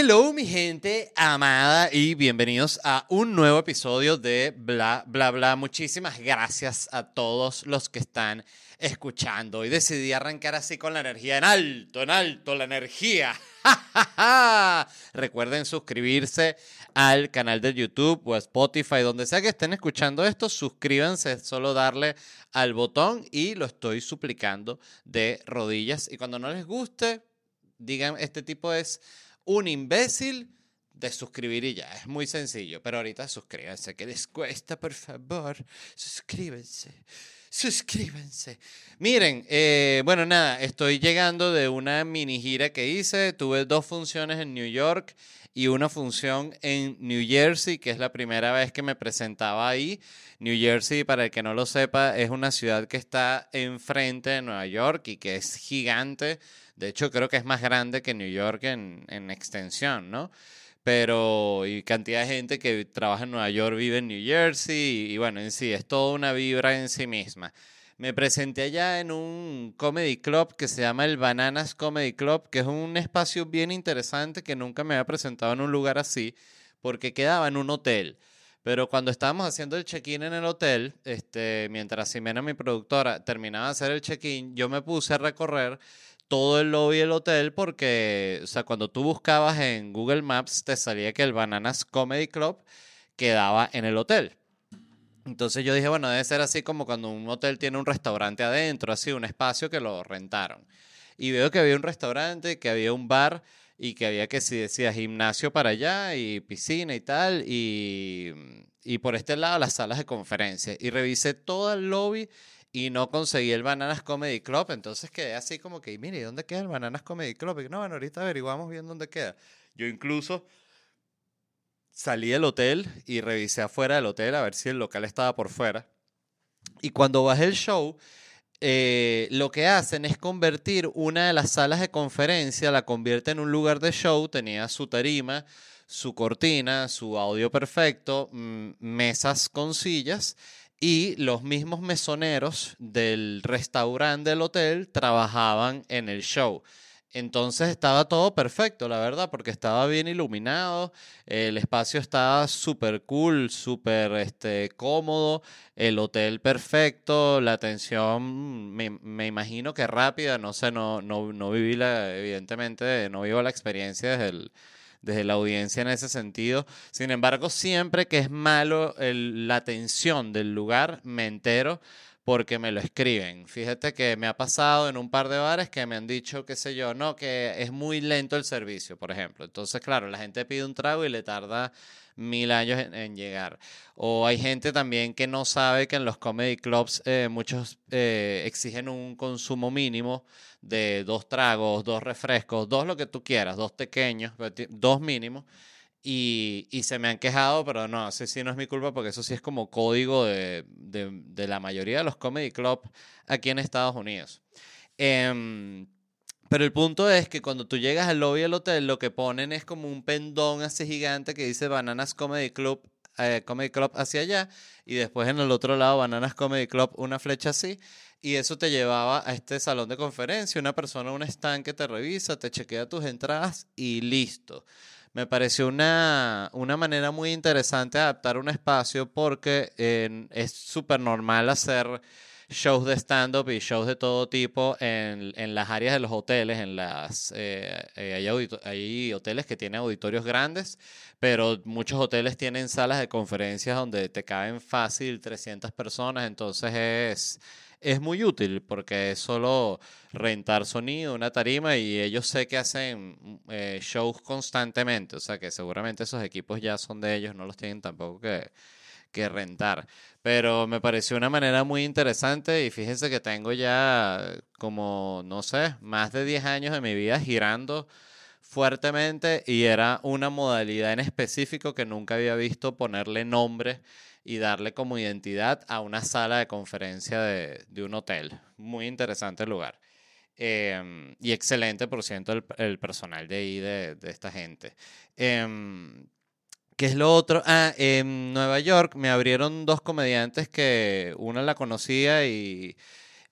Hello mi gente amada y bienvenidos a un nuevo episodio de Bla Bla Bla. Muchísimas gracias a todos los que están escuchando. Hoy decidí arrancar así con la energía en alto, en alto, la energía. Recuerden suscribirse al canal de YouTube o Spotify, donde sea que estén escuchando esto, suscríbanse, solo darle al botón y lo estoy suplicando de rodillas. Y cuando no les guste, digan, este tipo es un imbécil de suscribir y ya. Es muy sencillo. Pero ahorita suscríbanse, que les cuesta, por favor. Suscríbanse. Suscríbanse. Miren, eh, bueno, nada, estoy llegando de una mini gira que hice. Tuve dos funciones en New York y una función en New Jersey, que es la primera vez que me presentaba ahí. New Jersey, para el que no lo sepa, es una ciudad que está enfrente de Nueva York y que es gigante. De hecho, creo que es más grande que New York en, en extensión, ¿no? Pero, y cantidad de gente que trabaja en Nueva York vive en New Jersey, y, bueno, en sí, es toda una vibra en sí misma. Me presenté allá en un comedy club que se llama el Bananas Comedy Club, que es un espacio bien interesante que nunca me había presentado en un lugar así, porque quedaba en un hotel. Pero cuando estábamos haciendo el check-in en el hotel, este, mientras Simena, mi productora, terminaba de hacer el check-in, yo me puse a recorrer todo el lobby del hotel porque, o sea, cuando tú buscabas en Google Maps te salía que el Bananas Comedy Club quedaba en el hotel. Entonces yo dije, bueno, debe ser así como cuando un hotel tiene un restaurante adentro, así, un espacio que lo rentaron. Y veo que había un restaurante, que había un bar y que había que, si decía, gimnasio para allá y piscina y tal. Y, y por este lado las salas de conferencia. Y revisé todo el lobby y no conseguí el Bananas Comedy Club, entonces quedé así como que, mire, ¿dónde queda el Bananas Comedy Club? Y no, bueno, ahorita averiguamos bien dónde queda. Yo incluso salí del hotel y revisé afuera del hotel a ver si el local estaba por fuera. Y cuando bajé el show, eh, lo que hacen es convertir una de las salas de conferencia, la convierte en un lugar de show, tenía su tarima, su cortina, su audio perfecto, mm, mesas con sillas y los mismos mesoneros del restaurante del hotel trabajaban en el show. Entonces estaba todo perfecto, la verdad, porque estaba bien iluminado, el espacio estaba súper cool, súper este, cómodo, el hotel perfecto, la atención me, me, imagino que rápida, no sé, no, no, no viví la, evidentemente, no vivo la experiencia desde el, desde la audiencia en ese sentido. Sin embargo, siempre que es malo la atención del lugar, me entero porque me lo escriben. Fíjate que me ha pasado en un par de bares que me han dicho, qué sé yo, no, que es muy lento el servicio, por ejemplo. Entonces, claro, la gente pide un trago y le tarda mil años en, llegar. O hay gente también que no sabe que en los comedy clubs eh, muchos eh, exigen un consumo mínimo de dos tragos, dos refrescos, dos lo que tú quieras, dos pequeños, dos mínimos. Y, y, se me han quejado, pero no, sé si no es mi culpa porque eso sí es como código de, de, de la mayoría de los comedy clubs aquí en Estados Unidos. Eh, pero el punto es que cuando tú llegas al lobby del hotel, lo que ponen es como un pendón así gigante que dice Bananas Comedy Club, eh, Comedy Club hacia allá, y después en el otro lado Bananas Comedy Club una flecha así, y eso te llevaba a este salón de conferencia, una persona, un stand que te revisa, te chequea tus entradas y listo. Me pareció una, una manera muy interesante de adaptar un espacio porque es súper normal hacer shows de stand-up y shows de todo tipo en, en, las áreas de los hoteles, en las eh, eh hay, hoteles que tienen auditorios grandes, pero muchos hoteles tienen salas de conferencias donde te caben fácil 300 personas, entonces es, es muy útil porque es solo rentar sonido, una tarima y ellos sé que hacen eh, shows constantemente, o sea que seguramente esos equipos ya son de ellos, no los tienen tampoco que que rentar. Pero me pareció una manera muy interesante y fíjense que tengo ya como, no sé, más de 10 años de mi vida girando fuertemente y era una modalidad en específico que nunca había visto ponerle nombre y darle como identidad a una sala de conferencia de, de un hotel. Muy interesante lugar. Em, y excelente, por ciento, el, el, personal de ahí, de, de esta gente. Eh, ¿Qué es lo otro? Ah, en Nueva York me abrieron dos comediantes que una la conocía y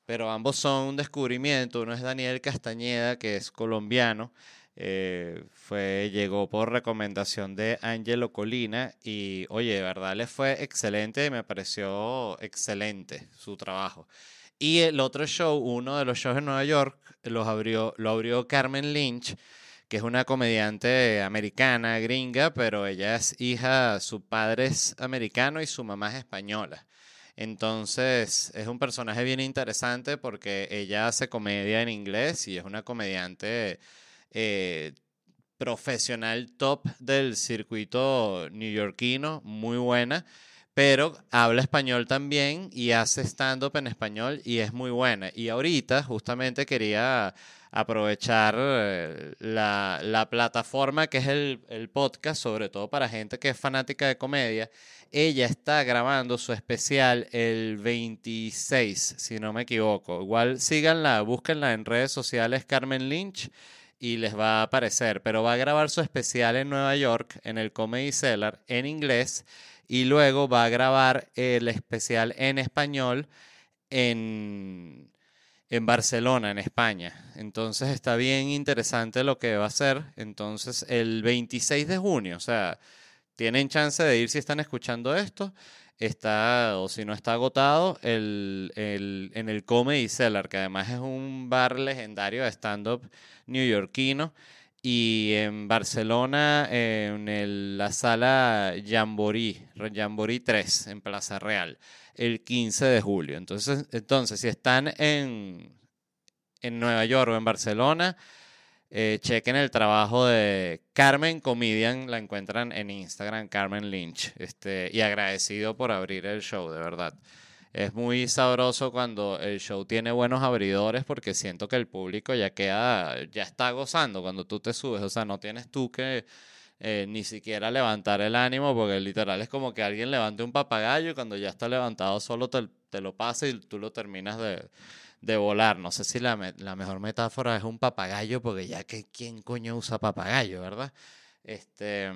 pero ambos son un descubrimiento. Uno es Daniel Castañeda, que es colombiano, Eh, fue, llegó por recomendación de Angelo Colina y, oye, de verdad le fue excelente, me pareció excelente su trabajo. Y el otro show, uno de los shows en Nueva York, los abrió, lo abrió Carmen Lynch, que es una comediante americana, gringa, pero ella es hija, su padre es americano y su mamá es española. Entonces es un personaje bien interesante porque ella hace comedia en inglés y es una comediante eh, profesional top del circuito neoyorquino, muy buena, pero habla español también y hace stand-up en español y es muy buena. Y ahorita justamente quería aprovechar eh, la, plataforma que es el, el, podcast, sobre todo para gente que es fanática de comedia. Ella está grabando su especial el 26, si no me equivoco. Igual síganla, búsquenla en redes sociales Carmen Lynch y les va a aparecer, pero va a grabar su especial en Nueva York, en el Comedy Cellar, en inglés, y luego va a grabar el especial en español en, en Barcelona, en España. Entonces está bien interesante lo que va a hacer. Entonces el 26 de junio, o sea, tienen chance de ir si están escuchando esto está, o si no está agotado, el, el, en el Comedy Cellar, que además es un bar legendario de stand-up neoyorquino. Y en Barcelona, en la sala Jamboree, Jamboree 3, en Plaza Real, el 15 de julio. Entonces, entonces si están en, en Nueva York o en Barcelona, eh, chequen el trabajo de Carmen Comedian, la encuentran en Instagram, Carmen Lynch. Este, y agradecido por abrir el show, de verdad. Es muy sabroso cuando el show tiene buenos abridores porque siento que el público ya queda, ya está gozando cuando tú te subes. O sea, no tienes tú que eh, ni siquiera levantar el ánimo porque literal es como que alguien levante un papagayo y cuando ya está levantado solo te, lo pasa y tú lo terminas de de volar. No sé si la, mejor metáfora es un papagayo, porque ya que quién coño usa papagayo, ¿verdad? Este.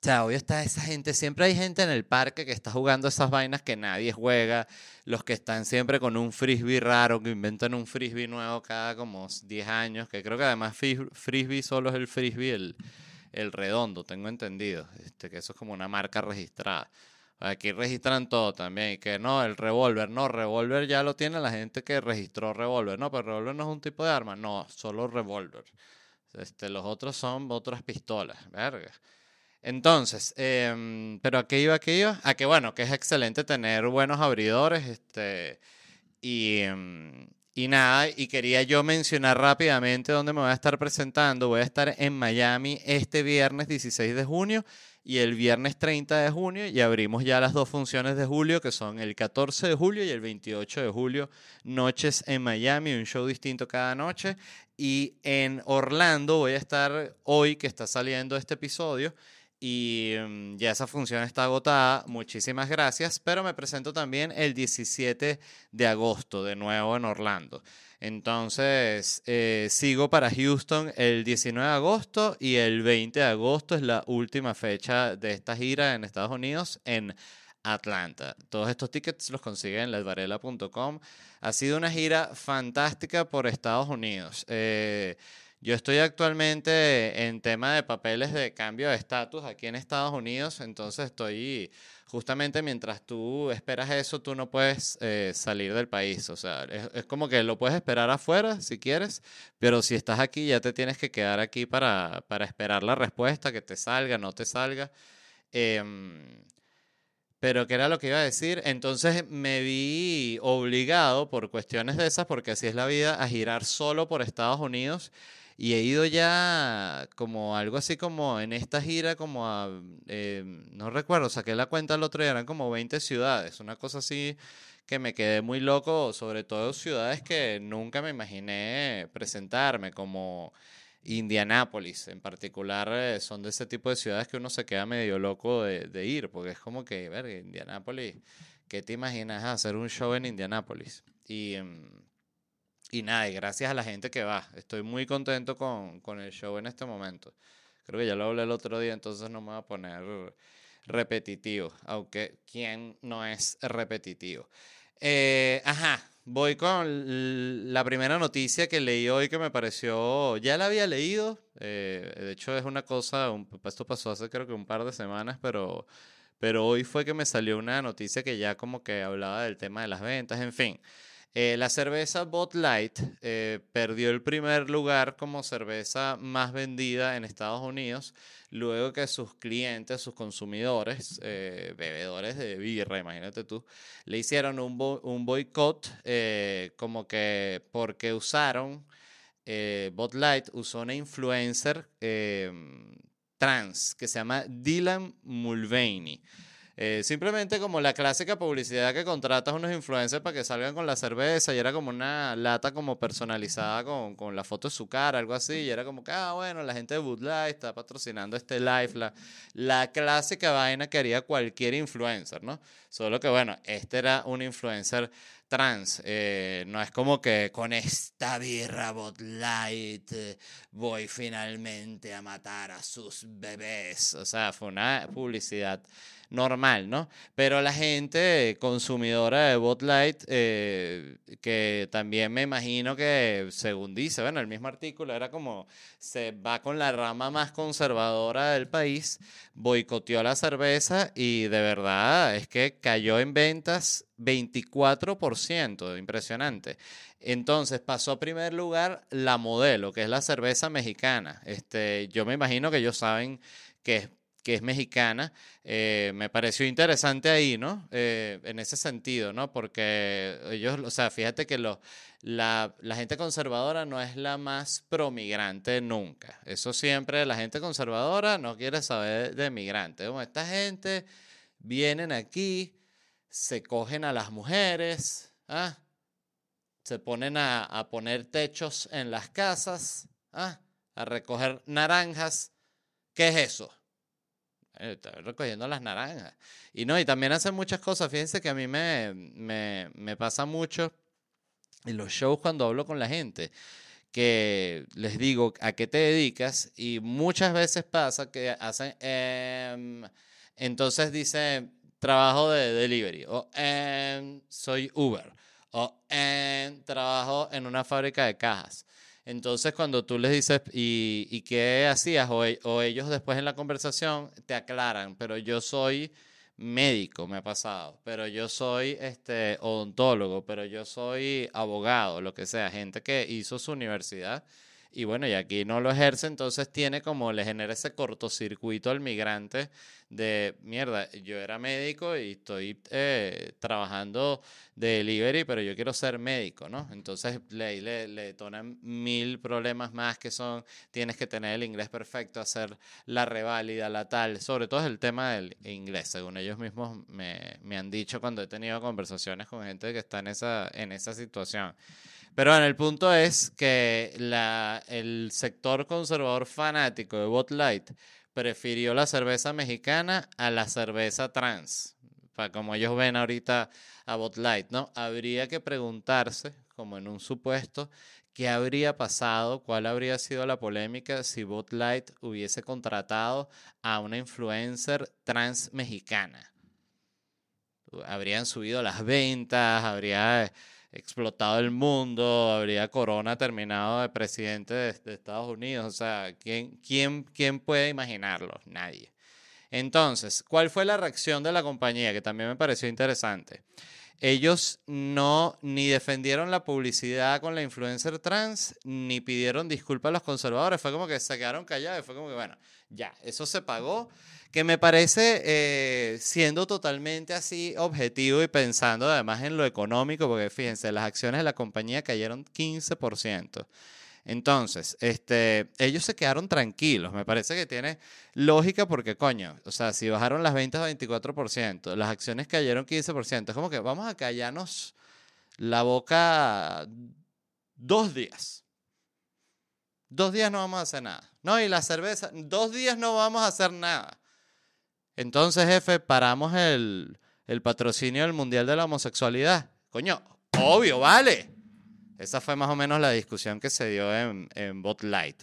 Sea, hoy está esa gente, siempre hay gente en el parque que está jugando esas vainas que nadie juega, los que están siempre con un frisbee raro, que inventan un frisbee nuevo cada como 10 años, que creo que además frisbee solo es el frisbee, el, el redondo, tengo entendido, este, que eso es como una marca registrada. Aquí registran todo también. Y que no, el revólver. No, revólver ya lo tiene la gente que registró revólver. No, pero revólver no es un tipo de arma. No, solo revólver. Este, los otros son otras pistolas. Verga. Entonces, em, pero ¿a qué iba? ¿A qué iba? A que bueno, que es excelente tener buenos abridores. Este, y, em, y nada, y quería yo mencionar rápidamente dónde me voy a estar presentando. Voy a estar en Miami este viernes 16 de junio y el viernes 30 de junio y abrimos ya las dos funciones de julio que son el 14 de julio y el 28 de julio, noches en Miami, un show distinto cada noche y en Orlando voy a estar hoy que está saliendo este episodio y mm, ya esa función está agotada, muchísimas gracias, pero me presento también el 17 de agosto de nuevo en Orlando. Entonces, eh, sigo para Houston el 19 de agosto y el 20 de agosto es la última fecha de esta gira en Estados Unidos en Atlanta. Todos estos tickets los consiguen en ledvarela.com. Ha sido una gira fantástica por Estados Unidos. Eh, yo estoy actualmente en tema de papeles de cambio de estatus aquí en Estados Unidos, entonces estoy justamente mientras tú esperas eso, tú no puedes eh, salir del país. O sea, es, como que lo puedes esperar afuera si quieres, pero si estás aquí ya te tienes que quedar aquí para, para esperar la respuesta, que te salga, no te salga. Em, pero ¿qué era lo que iba a decir? Entonces me vi obligado por cuestiones de esas, porque así es la vida, a girar solo por Estados Unidos y he ido ya como algo así como en esta gira, como a, eh, no recuerdo, saqué la cuenta el otro día, eran como 20 ciudades, una cosa así que me quedé muy loco, sobre todo ciudades que nunca me imaginé presentarme, como Indianápolis en particular, eh, son de ese tipo de ciudades que uno se queda medio loco de, ir, porque es como que, ver, Indianápolis, ¿qué te imaginas hacer un show en Indianápolis? Y... Y nada, y gracias a la gente que va. Estoy muy contento con, con, el show en este momento. Creo que ya lo hablé el otro día, entonces no me voy a poner repetitivo. Aunque, ¿quién no es repetitivo? Eh, ajá, voy con la primera noticia que leí hoy que me pareció, ya la había leído, eh, de hecho es una cosa, un- esto pasó hace creo que un par de semanas, pero, pero hoy fue que me salió una noticia que ya como que hablaba del tema de las ventas, en fin. Eh, la cerveza Bud Light eh, perdió el primer lugar como cerveza más vendida en Estados Unidos, luego que sus clientes, sus consumidores, eh, bebedores de birra, imagínate tú, le hicieron un, un boicot como que porque usaron, Bud Light usó una influencer eh, trans que se llama Dylan Mulvaney. Eh, simplemente como la clásica publicidad que contratas unos influencers para que salgan con la cerveza y era como una lata como personalizada con, con la foto de su cara, algo así, y era como que, ah, bueno, la gente de Bud Light está patrocinando este live, la, la clásica vaina que haría cualquier influencer, ¿no? Solo que, bueno, este era un influencer trans, eh, no es como que con esta birra Bud Light eh, voy finalmente a matar a sus bebés, o sea, fue una publicidad normal, ¿no? Pero la gente consumidora de Bud Light, eh, que también me imagino que, según dice, bueno, el mismo artículo era como se va con la rama más conservadora del país, boicoteó la cerveza y de verdad es que cayó en ventas 24%, impresionante. Entonces pasó a primer lugar la modelo, que es la cerveza mexicana. Este, yo me imagino que ellos saben que es que es mexicana, eh, me pareció interesante ahí, ¿no? Eh, en ese sentido, ¿no? Porque ellos, o sea, fíjate que la, la gente conservadora no es la más promigrante nunca. Eso siempre, la gente conservadora no quiere saber de migrantes. Esta gente vienen aquí, se cogen a las mujeres, ¿ah? se ponen a, a poner techos en las casas, ¿ah? a recoger naranjas. ¿Qué es eso? Eh, Está recogiendo las naranjas. Y no, y también hacen muchas cosas. Fíjense que a mí me, me, me pasa mucho en los shows cuando hablo con la gente, que les digo a qué te dedicas y muchas veces pasa que hacen, em, entonces dicen, trabajo de delivery o em, soy Uber o em, trabajo en una fábrica de cajas. Entonces, cuando tú les dices, ¿y, y qué hacías? O, e- o ellos después en la conversación te aclaran, pero yo soy médico, me ha pasado, pero yo soy este, odontólogo, pero yo soy abogado, lo que sea, gente que hizo su universidad y bueno, y aquí no lo ejerce, entonces tiene como, le genera ese cortocircuito al migrante de, mierda, yo era médico y estoy eh, trabajando de delivery, pero yo quiero ser médico, ¿no? Entonces le, le, le detonan mil problemas más que son, tienes que tener el inglés perfecto, hacer la reválida, la tal, sobre todo es el tema del inglés, según ellos mismos me, me han dicho cuando he tenido conversaciones con gente que está en esa, en esa situación. Pero bueno, el punto es que el sector conservador fanático de Bud Light prefirió la cerveza mexicana a la cerveza trans. Pa- Como ellos ven ahorita a Bud Light, ¿no? Habría que preguntarse, como en un supuesto, qué habría pasado, cuál habría sido la polémica si Bud Light hubiese contratado a una influencer trans mexicana. Habrían subido las ventas, habría explotado el mundo, habría Corona terminado de presidente de, Estados Unidos. O sea, ¿quién, quién, ¿quién puede imaginarlo? Nadie. Entonces, ¿cuál fue la reacción de la compañía? Que también me pareció interesante. Ellos no ni defendieron la publicidad con la influencer trans, ni pidieron disculpas a los conservadores. Fue como que se quedaron callados fue como que, bueno, ya, eso se pagó. Que me parece, eh, siendo totalmente así objetivo y pensando además en lo económico, porque fíjense, las acciones de la compañía cayeron 15%. Entonces, este, ellos se quedaron tranquilos. Me parece que tiene lógica porque, coño, o sea, si bajaron las ventas 24%, las acciones cayeron 15%, es como que vamos a callarnos la boca dos días. Dos días no vamos a hacer nada. No, y la cerveza, dos días no vamos a hacer nada. Entonces, jefe, paramos el, el patrocinio del Mundial de la Homosexualidad. Coño, obvio, vale. Esa fue más o menos la discusión que se dio en, en Bot Light.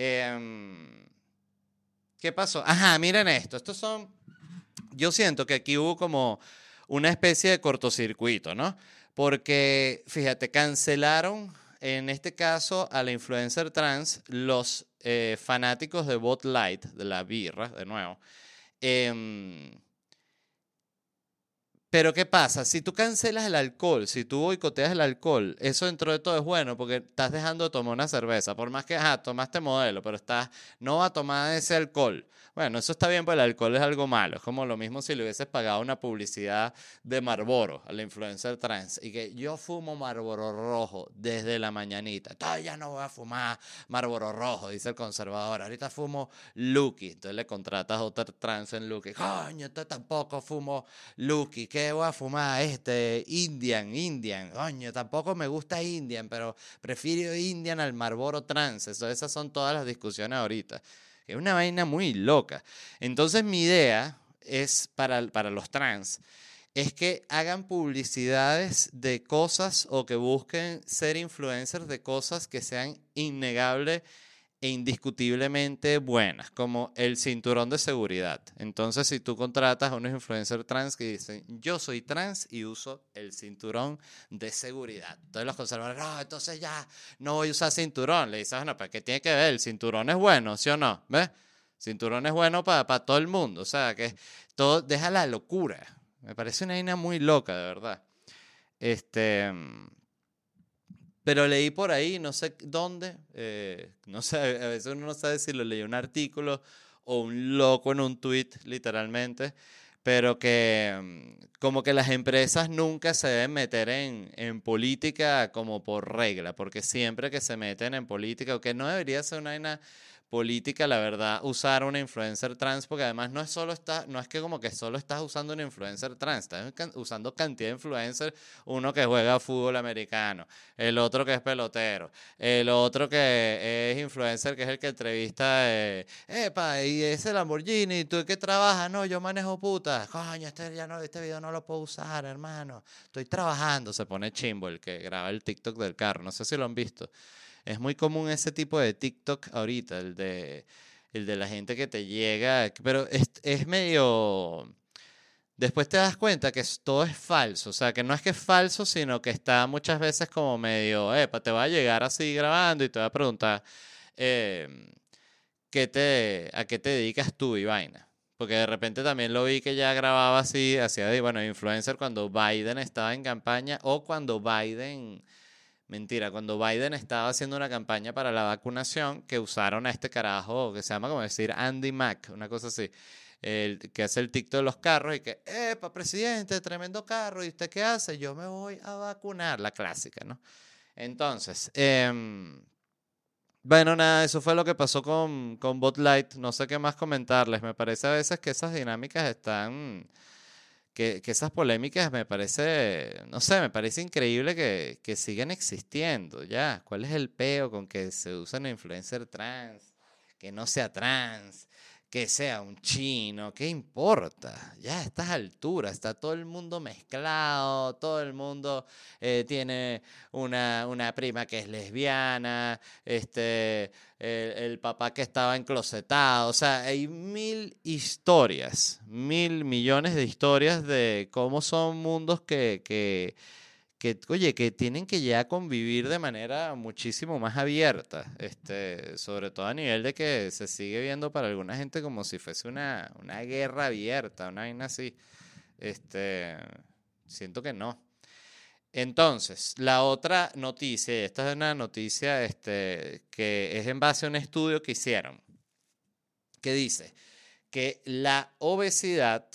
Em, ¿Qué pasó? Ajá, miren esto. Estos son. Yo siento que aquí hubo como una especie de cortocircuito, ¿no? Porque, fíjate, cancelaron en este caso a la influencer trans los eh, fanáticos de Bot Light, de la birra, de nuevo. Em, pero ¿qué pasa? Si tú cancelas el alcohol, si tú boicoteas el alcohol, eso dentro de todo es bueno porque estás dejando de tomar una cerveza. Por más que, ajá, tomaste modelo, pero estás, no va a tomar ese alcohol. Bueno, eso está bien, porque el alcohol es algo malo. Es como lo mismo si le hubieses pagado una publicidad de Marlboro a la influencer trans y que yo fumo Marlboro rojo desde la mañanita. Ya no voy a fumar Marlboro rojo, dice el conservador. Ahorita fumo Lucky. Entonces le contratas otra trans en Lucky. Coño, entonces tampoco fumo Lucky. ¿Qué voy a fumar? Este, Indian, Indian. Coño, tampoco me gusta Indian, pero prefiero Indian al Marlboro trans. Esas son todas las discusiones ahorita. Es una vaina muy loca. Entonces mi idea es para, para los trans, es que hagan publicidades de cosas o que busquen ser influencers de cosas que sean innegables e indiscutiblemente buenas, como el cinturón de seguridad. Entonces, si tú contratas a unos influencers trans que dicen, yo soy trans y uso el cinturón de seguridad. Entonces los conservadores, no, entonces ya no voy a usar cinturón. Le dices, bueno, ¿para qué tiene que ver? El cinturón es bueno, ¿sí o no? ¿Ves? Cinturón es bueno para, todo el mundo. O sea, que todo, deja la locura. Me parece una vaina muy loca, de verdad. Este... Pero leí por ahí, no sé dónde, eh, no sé, a veces uno no sabe si lo leí un artículo o un loco en un tweet, literalmente, pero que mm, como que las empresas nunca se deben meter en, en política como por regla, porque siempre que se meten en política, o que no debería ser una política, la verdad, usar una influencer trans, porque además no es solo está, no es que como que solo estás usando una influencer trans, estás usando cantidad de influencers, uno que juega fútbol americano, el otro que es pelotero, el otro que es influencer, que es el que entrevista, eh, epa, y ese Lamborghini, ¿tú qué trabajas? No, yo manejo putas, coño, este, ya no, este video no lo puedo usar, hermano, estoy trabajando, se pone chimbo el que graba el TikTok del carro, no sé si lo han visto. Es muy común ese tipo de TikTok ahorita, el de, el de la gente que te llega, pero es, es medio... Después te das cuenta que todo es falso, o sea, que no es que es falso, sino que está muchas veces como medio, epa, te va a llegar así grabando y te va a preguntar, eh, ¿qué te, ¿a qué te dedicas tú y vaina? Porque de repente también lo vi que ya grababa así, hacía de, bueno, influencer cuando Biden estaba en campaña o cuando Biden Mentira, cuando Biden estaba haciendo una campaña para la vacunación, que usaron a este carajo que se llama como decir Andy Mack, una cosa así, el, que hace el TikTok de los carros y que, ¡epa, presidente, tremendo carro! ¿Y usted qué hace? Yo me voy a vacunar, la clásica, ¿no? Entonces, eh, bueno, nada, eso fue lo que pasó con, con Botlight. No sé qué más comentarles. Me parece a veces que esas dinámicas están que, esas polémicas me parece, no sé, me parece increíble que, que sigan existiendo, ya. ¿Cuál es el peo con que se usa una influencer trans? Que no sea trans, que sea un chino, ¿qué importa? Ya a estas alturas está todo el mundo mezclado, todo el mundo eh, tiene una, una, prima que es lesbiana, este, el, papá que estaba enclosetado, o sea, hay mil historias, mil millones de historias de cómo son mundos que, que que, oye, que tienen que ya convivir de manera muchísimo más abierta, este, sobre todo a nivel de que se sigue viendo para alguna gente como si fuese una, una guerra abierta, una vaina así. Este, siento que no. Entonces, la otra noticia, esta es una noticia este, que es en base a un estudio que hicieron, que dice que la obesidad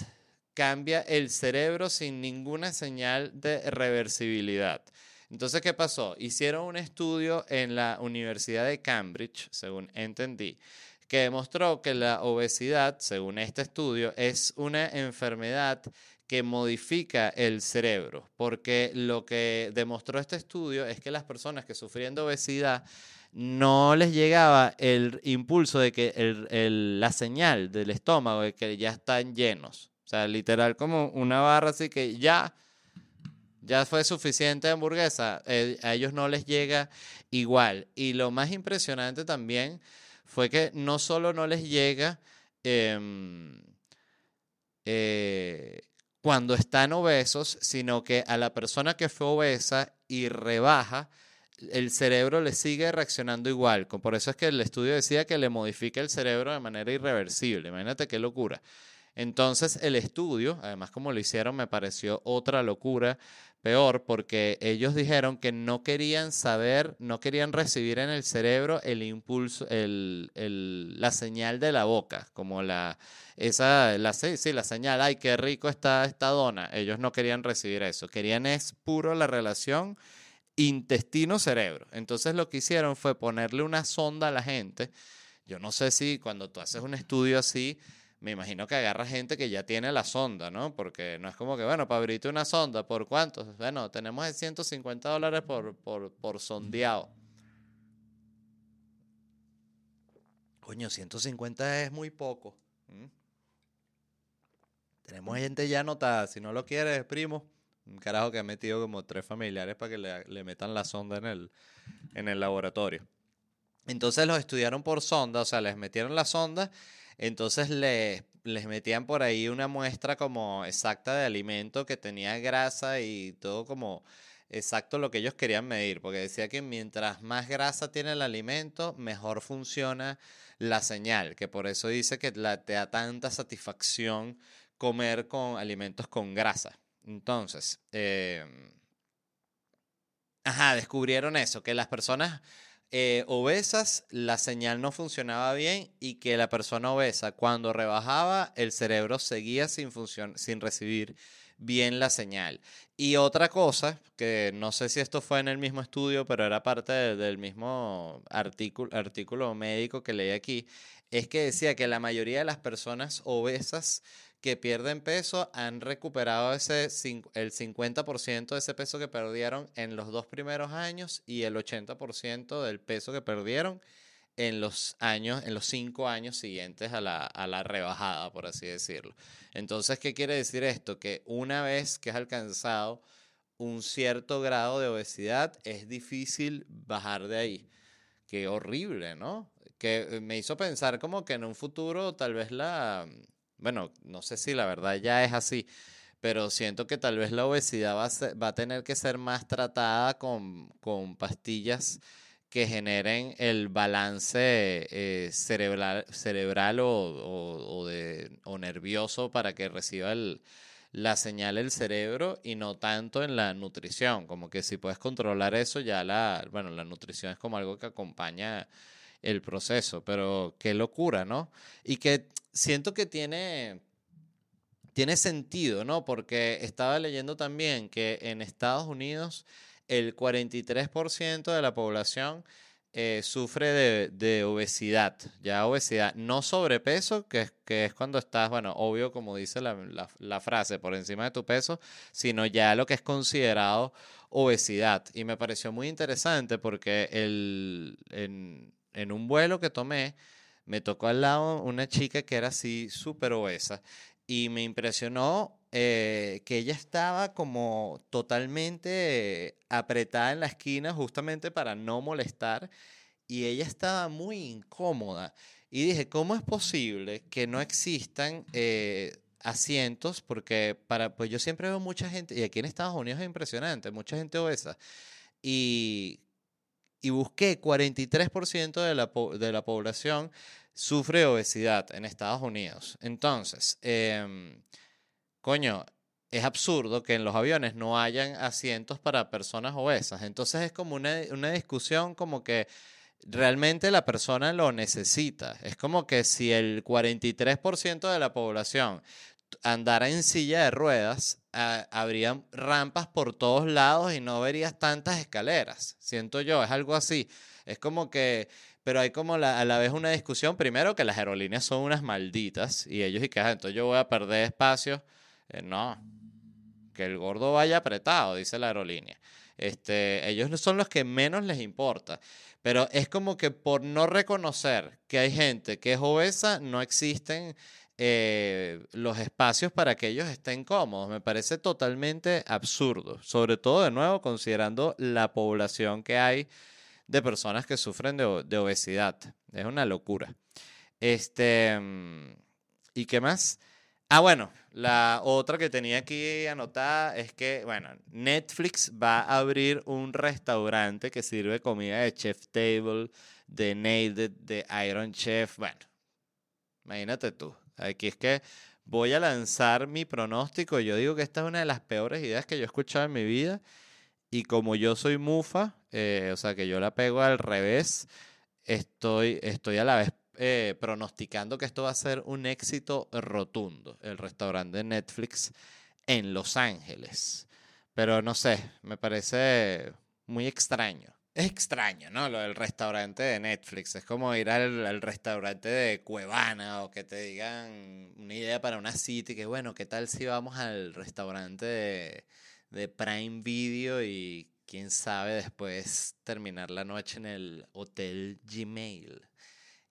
cambia el cerebro sin ninguna señal de reversibilidad. Entonces, ¿qué pasó? Hicieron un estudio en la Universidad de Cambridge, según entendí, que demostró que la obesidad, según este estudio, es una enfermedad que modifica el cerebro, porque lo que demostró este estudio es que las personas que sufrían de obesidad no les llegaba el impulso de que la señal del estómago de que ya están llenos. Sea, literal como una barra así que ya, ya fue suficiente hamburguesa. Eh, a ellos no les llega igual. Y lo más impresionante también fue que no solo no les llega em, eh, cuando están obesos, sino que a la persona que fue obesa y rebaja, el cerebro le sigue reaccionando igual. Por eso es que el estudio decía que le modifica el cerebro de manera irreversible. Imagínate qué locura. Entonces el estudio, además como lo hicieron, me pareció otra locura, peor, porque ellos dijeron que no querían saber, no querían recibir en el cerebro el impulso, el, la señal de la boca, como la, esa, la, sí, la señal, ay, qué rico está esta dona. Ellos no querían recibir eso, querían es puro la relación intestino-cerebro. Entonces lo que hicieron fue ponerle una sonda a la gente. Yo no sé si cuando tú haces un estudio así, me imagino que agarra gente que ya tiene la sonda, ¿no? Porque no es como que, bueno, para abrirte una sonda, ¿por cuánto? Bueno, tenemos 150 dólares por, por, por sondeado. Coño, 150 es muy poco. Tenemos gente ya anotada. Si no lo quieres, primo, un carajo que ha metido como tres familiares para que le, metan la sonda en el, en el laboratorio. Entonces los estudiaron por sonda, o sea, les metieron la sonda, entonces les, les metían por ahí una muestra como exacta de alimento que tenía grasa y todo como exacto lo que ellos querían medir, porque decía que mientras más grasa tiene el alimento, mejor funciona la señal, que por eso dice que te da tanta satisfacción comer con alimentos con grasa. Entonces, em, ajá, descubrieron eso, que las personas eh, obesas la señal no funcionaba bien y que la persona obesa cuando rebajaba el cerebro seguía sin, sin recibir bien la señal. Y otra cosa, que no sé si esto fue en el mismo estudio, pero era parte del mismo artículo, artículo médico que leí aquí, es que decía que la mayoría de las personas obesas que pierden peso han recuperado ese, el 50% de ese peso que perdieron en los dos primeros años y el 80% del peso que perdieron en los años, en los cinco años siguientes a la, a la rebajada, por así decirlo. Entonces, ¿qué quiere decir esto? Que una vez que has alcanzado un cierto grado de obesidad, es difícil bajar de ahí. Qué horrible, ¿no? Que me hizo pensar como que en un futuro tal vez la, bueno, no sé si la verdad ya es así, pero siento que tal vez la obesidad va a, tener que ser más tratada con, pastillas que generen el balance eh, cerebral, cerebral o, nervioso para que reciba la señal el cerebro y no tanto en la nutrición. Como que si puedes controlar eso, ya la, bueno, la nutrición es como algo que acompaña el proceso, pero qué locura, ¿no? Y que siento que tiene, tiene sentido, ¿no? Porque estaba leyendo también que en Estados Unidos el 43% de la población eh, sufre de, obesidad, ya obesidad, no sobrepeso, que, que es cuando estás, bueno, obvio como dice la, frase, por encima de tu peso, sino ya lo que es considerado obesidad. Y me pareció muy interesante porque el, un vuelo que tomé, me tocó al lado una chica que era así súper obesa y me impresionó eh, que ella estaba como totalmente apretada en la esquina justamente para no molestar y ella estaba muy incómoda. Y dije, ¿cómo es posible que no existan eh, asientos? Porque para, pues yo siempre veo mucha gente, y aquí en Estados Unidos es impresionante, mucha gente obesa. Y y busqué 43% de la, de la población sufre obesidad en Estados Unidos. Entonces, em, coño, es absurdo que en los aviones no hayan asientos para personas obesas. Entonces es como una, una discusión como que realmente la persona lo necesita. Es como que si el 43% de la población andara en silla de ruedas, habrían rampas por todos lados y no verías tantas escaleras. Siento yo, es algo así. Es como que, pero hay como la- a la vez una discusión, primero que las aerolíneas son unas malditas y ellos y que, "Ah, entonces yo voy a perder espacio. Eh, no, que el gordo vaya apretado, dice la aerolínea. Este, ellos son los que menos les importa. Pero es como que por no reconocer que hay gente que es obesa, no existen eh, los espacios para que ellos estén cómodos. Me parece totalmente absurdo. Sobre todo, de nuevo, considerando la población que hay de personas que sufren de, obesidad. Es una locura. Este, mm, ¿y qué más? Ah, bueno, la otra que tenía aquí anotada es que, bueno, Netflix va a abrir un restaurante que sirve comida de Chef Table, de Nailed de Iron Chef. Bueno, imagínate tú. Aquí es que voy a lanzar mi pronóstico. Yo digo que esta es una de las peores ideas que yo he escuchado en mi vida. Y como yo soy mufa, eh, o sea que yo la pego al revés, estoy, estoy a la vez eh, pronosticando que esto va a ser un éxito rotundo, el restaurante de Netflix en Los Ángeles. Pero no sé, me parece muy extraño. Es extraño, ¿no? Lo del restaurante de Netflix. Es como ir al, al restaurante de Cuevana o que te digan una idea para una cita y que, bueno, ¿qué tal si vamos al restaurante de, de Prime Video y quién sabe después terminar la noche en el Hotel Gmail?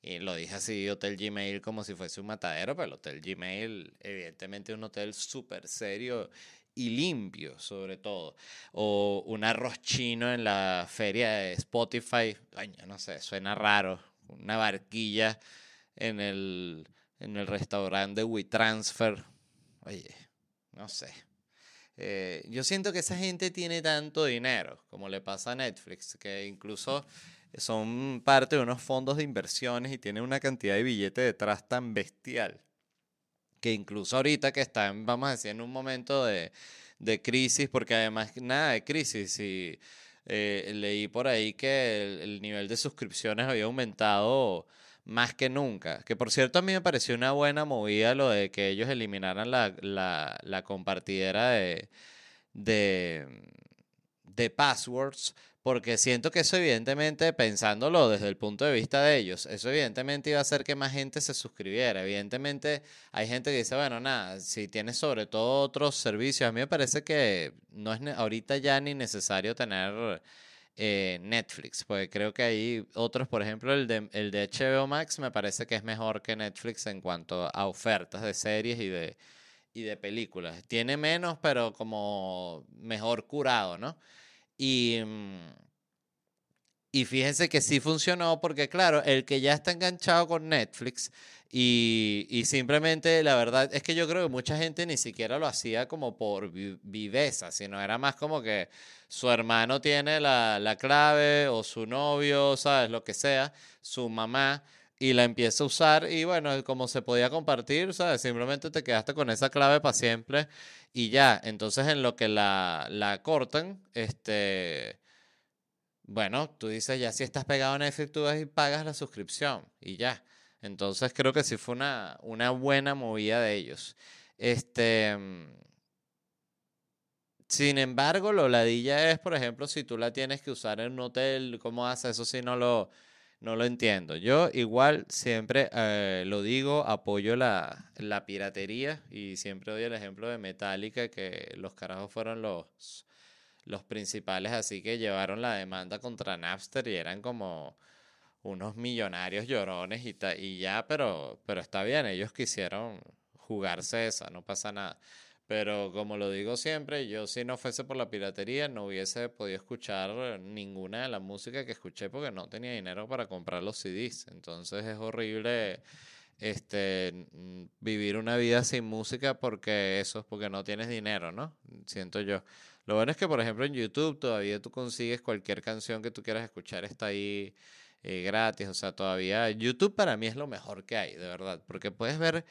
Y lo dije así, Hotel Gmail, como si fuese un matadero, pero el Hotel Gmail, evidentemente, un hotel súper serio y limpio, sobre todo. O un arroz chino en la feria de Spotify. Ay, no sé, suena raro. Una barquilla en el, en el restaurante WeTransfer. Oye, no sé. Eh, yo siento que esa gente tiene tanto dinero, como le pasa a Netflix, que incluso son parte de unos fondos de inversiones y tienen una cantidad de billetes detrás tan bestial que incluso ahorita que están, vamos a decir, en un momento de, de crisis, porque además nada de crisis, y eh, leí por ahí que el, el nivel de suscripciones había aumentado más que nunca. Que por cierto a mí me pareció una buena movida lo de que ellos eliminaran la, la, la compartidera de, de, de passwords, porque siento que eso evidentemente, pensándolo desde el punto de vista de ellos, eso evidentemente iba a hacer que más gente se suscribiera. Evidentemente hay gente que dice, bueno, nada, si tienes sobre todo otros servicios, a mí me parece que no es ahorita ya ni necesario tener eh, Netflix, porque creo que hay otros, por ejemplo, el de, el de HBO Max me parece que es mejor que Netflix en cuanto a ofertas de series y de, y de películas. Tiene menos, pero como mejor curado, ¿no? Y, mm, y fíjense que sí funcionó porque, claro, el que ya está enganchado con Netflix y, y simplemente la verdad es que yo creo que mucha gente ni siquiera lo hacía como por vi- viveza, sino era más como que su hermano tiene la, la clave o su novio, ¿sabes? Lo que sea, su mamá. Y la empieza a usar y bueno, como se podía compartir, ¿sabes? Simplemente te quedaste con esa clave para siempre y ya. Entonces en lo que la, la cortan, este, bueno, tú dices ya si estás pegado a Netflix, tú y pagas la suscripción y ya. Entonces creo que sí fue una, una buena movida de ellos. Este, sin embargo, lo ladilla es, por ejemplo, si tú la tienes que usar en un hotel, ¿cómo haces? Eso sí no lo, no lo entiendo. Yo igual siempre eh, lo digo, apoyo la, la piratería y siempre doy el ejemplo de Metallica, que los carajos fueron los, los principales, así que llevaron la demanda contra Napster y eran como unos millonarios llorones y, ta- y ya, pero, pero está bien, ellos quisieron jugarse esa, no pasa nada. Pero como lo digo siempre, yo si no fuese por la piratería no hubiese podido escuchar ninguna de la música que escuché porque no tenía dinero para comprar los CDs. Entonces es horrible este vivir una vida sin música porque eso es porque no tienes dinero, ¿no? Siento yo. Lo bueno es que, por ejemplo, en YouTube todavía tú consigues cualquier canción que tú quieras escuchar, está ahí eh, gratis. O sea, todavía YouTube para mí es lo mejor que hay, de verdad, porque puedes ver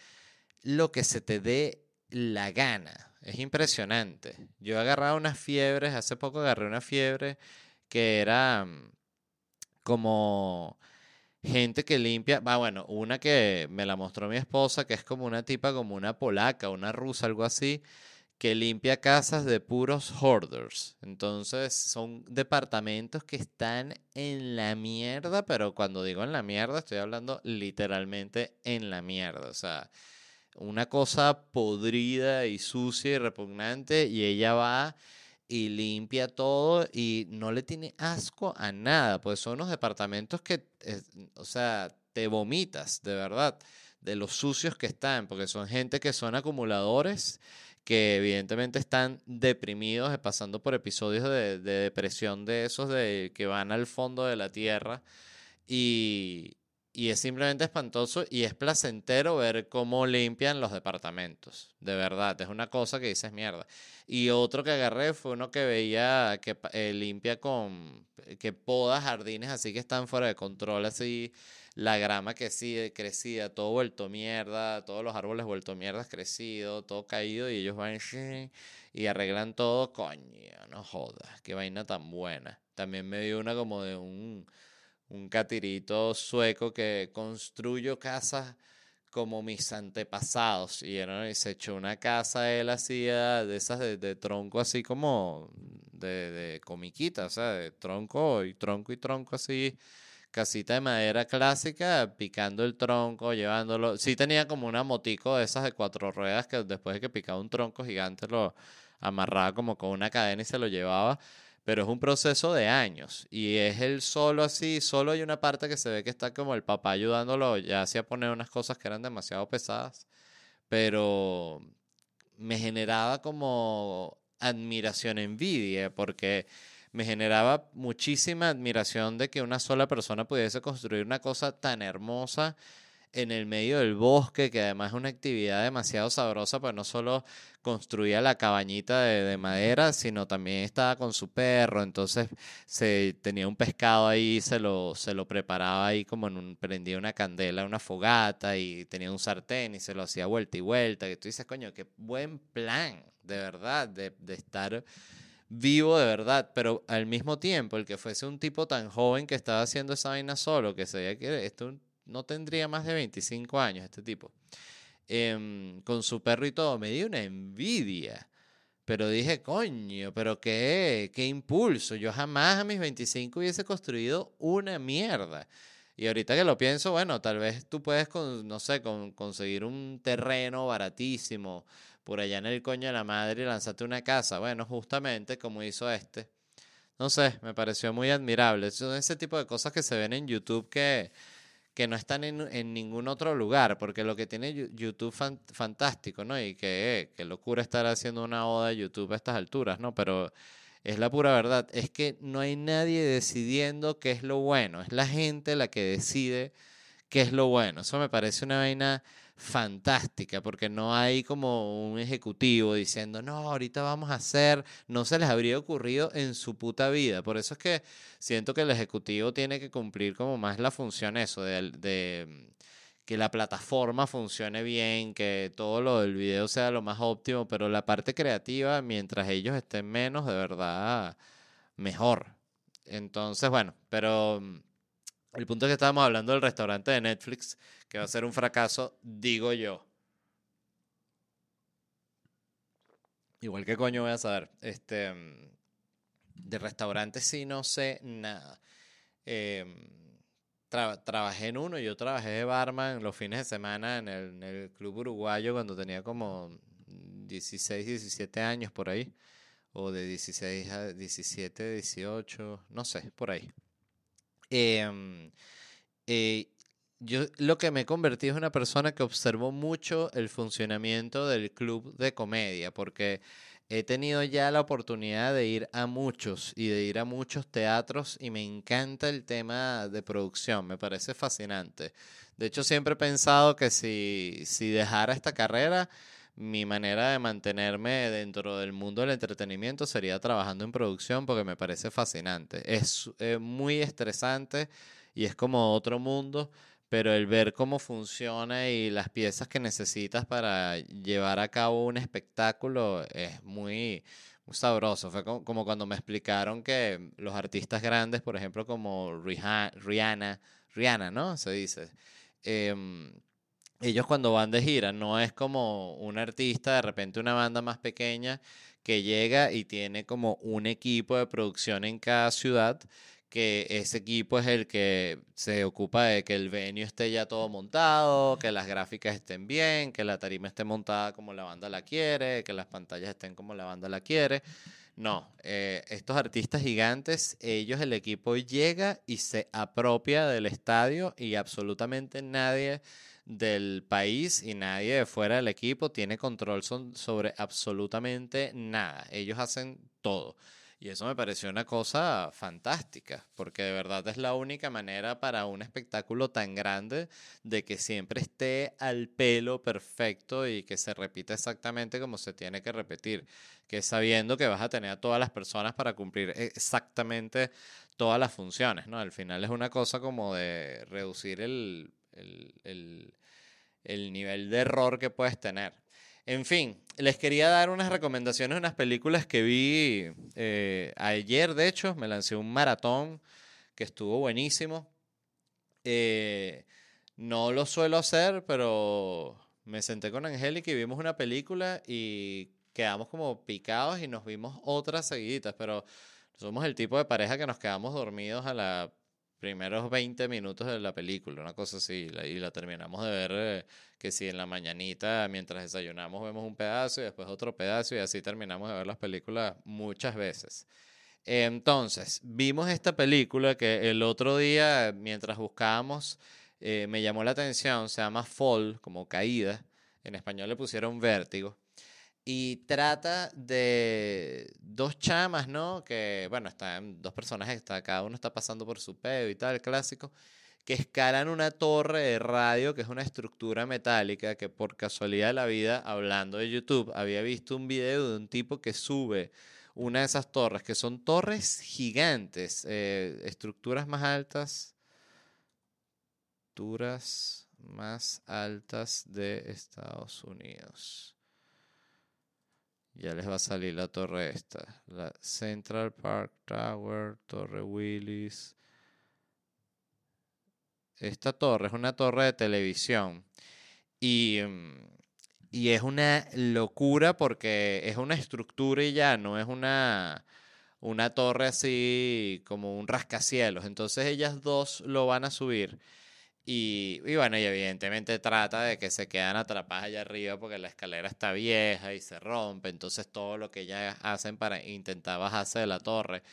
lo que se te dé la gana. Es impresionante. Yo he agarrado unas fiebres, hace poco agarré una fiebre que era mm, como gente que limpia, va bueno, una que me la mostró mi esposa, que es como una tipa, como una polaca, una rusa, algo así, que limpia casas de puros hoarders. Entonces son departamentos que están en la mierda, pero cuando digo en la mierda estoy hablando literalmente en la mierda. O sea, una cosa podrida y sucia y repugnante y ella va y limpia todo y no le tiene asco a nada, pues son unos departamentos que, o sea, te vomitas, de verdad, de los sucios que están, porque son gente que son acumuladores que evidentemente están deprimidos, pasando por episodios de, depresión de esos de que van al fondo de la tierra y, y es simplemente espantoso y es placentero ver cómo limpian los departamentos. De verdad, es una cosa que dices mierda. Y otro que agarré fue uno que veía que eh, limpia con, que poda jardines así que están fuera de control, así la grama que sigue crecida, todo vuelto mierda, todos los árboles vuelto mierda, crecido, todo caído, y ellos van y arreglan todo, coño, no jodas, qué vaina tan buena. También me dio una como de un, un catirito sueco que construyo casas como mis antepasados y, se echó una casa él hacía de esas de, tronco así como de, de comiquita, o sea, de tronco y tronco y tronco así casita de madera clásica, picando el tronco, llevándolo. Sí tenía como una motico de esas de cuatro ruedas que después de que picaba un tronco gigante lo amarraba como con una cadena y se lo llevaba. Pero es un proceso de años y es el solo así, solo hay una parte que se ve que está como el papá ayudándolo ya hacía poner unas cosas que eran demasiado pesadas, pero me generaba como admiración, envidia, porque me generaba muchísima admiración de que una sola persona pudiese construir una cosa tan hermosa en el medio del bosque, que además es una actividad demasiado sabrosa, pues no solo construía la cabañita de, madera, sino también estaba con su perro, entonces se tenía un pescado ahí, se lo, se lo preparaba ahí como en un, prendía una candela, una fogata y tenía un sartén y se lo hacía vuelta y vuelta, que tú dices, coño, qué buen plan, de verdad, de, de estar vivo de verdad, pero al mismo tiempo el que fuese un tipo tan joven que estaba haciendo esa vaina solo, que se veía que esto no tendría más de 25 años este tipo, em, con su perro y todo, me dio una envidia. Pero dije, coño, pero qué, qué impulso. Yo jamás a mis 25 hubiese construido una mierda. Y ahorita que lo pienso, bueno, tal vez tú puedes, con, no sé, con, conseguir un terreno baratísimo por allá en el coño de la madre y lanzarte una casa. Bueno, justamente como hizo este. No sé, me pareció muy admirable. Son ese tipo de cosas que se ven en YouTube que, que no están en, en ningún otro lugar, porque lo que tiene YouTube fantástico, ¿no? Y que, qué locura estar haciendo una oda a YouTube a estas alturas, ¿no? Pero es la pura verdad, es que no hay nadie decidiendo qué es lo bueno, es la gente la que decide qué es lo bueno. Eso me parece una vaina fantástica, porque no hay como un ejecutivo diciendo, no, ahorita vamos a hacer, no se les habría ocurrido en su puta vida. Por eso es que siento que el ejecutivo tiene que cumplir como más la función eso, de, mm, que la plataforma funcione bien, que todo lo del video sea lo más óptimo, pero la parte creativa, mientras ellos estén menos, de verdad, mejor. Entonces, bueno, pero mm, el punto es que estábamos hablando del restaurante de Netflix, que va a ser un fracaso, digo yo. Igual que coño voy a saber. Este, de restaurantes sí no sé nada. Em, trabajé en uno, yo trabajé de barman los fines de semana en el, en el Club Uruguayo cuando tenía como 16, 17 años por ahí. O de 16 a 17, 18, no sé, por ahí. Em, eh, yo lo que me he convertido es una persona que observó mucho el funcionamiento del club de comedia, porque he tenido ya la oportunidad de ir a muchos y de ir a muchos teatros y me encanta el tema de producción, me parece fascinante. De hecho, siempre he pensado que si, si dejara esta carrera, mi manera de mantenerme dentro del mundo del entretenimiento sería trabajando en producción porque me parece fascinante. Es muy estresante y es como otro mundo, pero el ver cómo funciona y las piezas que necesitas para llevar a cabo un espectáculo es muy, sabroso. Fue como, cuando me explicaron que los artistas grandes, por ejemplo, como Rihanna, Rihanna, ¿no? Se dice. Em, ellos cuando van de gira no es como un artista, de repente una banda más pequeña que llega y tiene como un equipo de producción en cada ciudad que ese equipo es el que se ocupa de que el venue esté ya todo montado, que las gráficas estén bien, que la tarima esté montada como la banda la quiere, que las pantallas estén como la banda la quiere. No, eh, estos artistas gigantes, ellos, el equipo llega y se apropia del estadio y absolutamente nadie del país y nadie de fuera del equipo tiene control sobre absolutamente nada. Ellos hacen todo. Y eso me pareció una cosa fantástica, porque de verdad es la única manera para un espectáculo tan grande de que siempre esté al pelo perfecto y que se repita exactamente como se tiene que repetir, que sabiendo que vas a tener a todas las personas para cumplir exactamente todas las funciones, ¿no? Al final es una cosa como de reducir el, el, el nivel de error que puedes tener. En fin, les quería dar unas recomendaciones unas películas que vi eh, ayer, de hecho, me lancé un maratón que estuvo buenísimo. Eh, no lo suelo hacer, pero me senté con Angélica y vimos una película y quedamos como picados y nos vimos otras seguiditas, pero somos el tipo de pareja que nos quedamos dormidos a la primeros 20 minutos de la película, una cosa así, y la terminamos de ver eh, que si en la mañanita, mientras desayunamos, vemos un pedazo y después otro pedazo y así terminamos de ver las películas muchas veces. Entonces, vimos esta película que el otro día, mientras buscábamos, eh, me llamó la atención, se llama Fall, como caída, en español le pusieron vértigo y trata de dos chamas, ¿no? Que, bueno, están dos personajes, está, cada uno está pasando por su pedo y tal, clásico, que escalan una torre de radio, que es una estructura metálica, que por casualidad de la vida, hablando de YouTube, había visto un video de un tipo que sube una de esas torres, que son torres gigantes, eh, estructuras más altas, estructuras más altas de Estados Unidos. Ya les va a salir la torre esta. La Central Park Tower, Torre Willis. Esta torre es una torre de televisión. Y, mm, y es una locura porque es una estructura y ya no es una, una torre así como un rascacielos. Entonces ellas dos lo van a subir y, bueno, y evidentemente trata de que se quedan atrapadas allá arriba porque la escalera está vieja y se rompe. Entonces todo lo que ellas hacen para intentar bajarse de la torre.